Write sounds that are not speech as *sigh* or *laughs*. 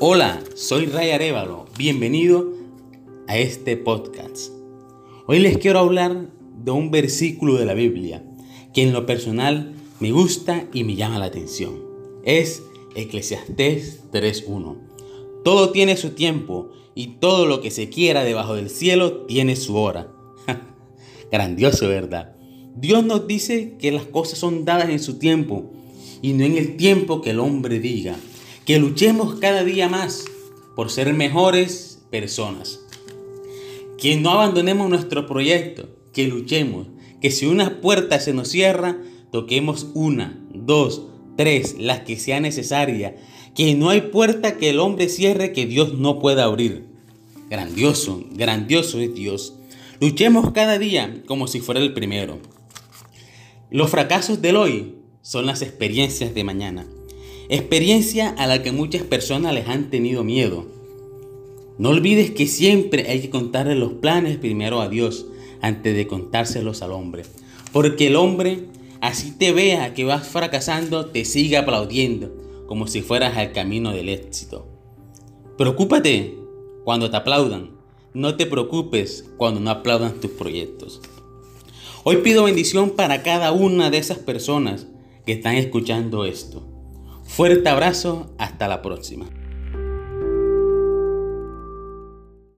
Hola, soy Ray Arevalo. Bienvenido a este podcast. Hoy les quiero hablar de un versículo de la Biblia que en lo personal me gusta y me llama la atención. Es Eclesiastés 3.1. Todo tiene su tiempo y todo lo que se quiera debajo del cielo tiene su hora. *laughs* Grandioso, ¿verdad? Dios nos dice que las cosas son dadas en su tiempo y no en el tiempo que el hombre diga. Que luchemos cada día más por ser mejores personas. Que no abandonemos nuestro proyecto, que luchemos, que si una puerta se nos cierra, toquemos una, dos, tres, las que sea necesaria. Que no hay puerta que el hombre cierre que Dios no pueda abrir. Grandioso, grandioso es Dios. Luchemos cada día como si fuera el primero. Los fracasos del hoy son las experiencias de mañana. Experiencia a la que muchas personas les han tenido miedo. No olvides que siempre hay que contarle los planes primero a Dios antes de contárselos al hombre. Porque el hombre, así te vea que vas fracasando, te sigue aplaudiendo como si fueras al camino del éxito. Preocúpate cuando te aplaudan. No te preocupes cuando no aplaudan tus proyectos. Hoy pido bendición para cada una de esas personas que están escuchando esto. Fuerte abrazo, hasta la próxima.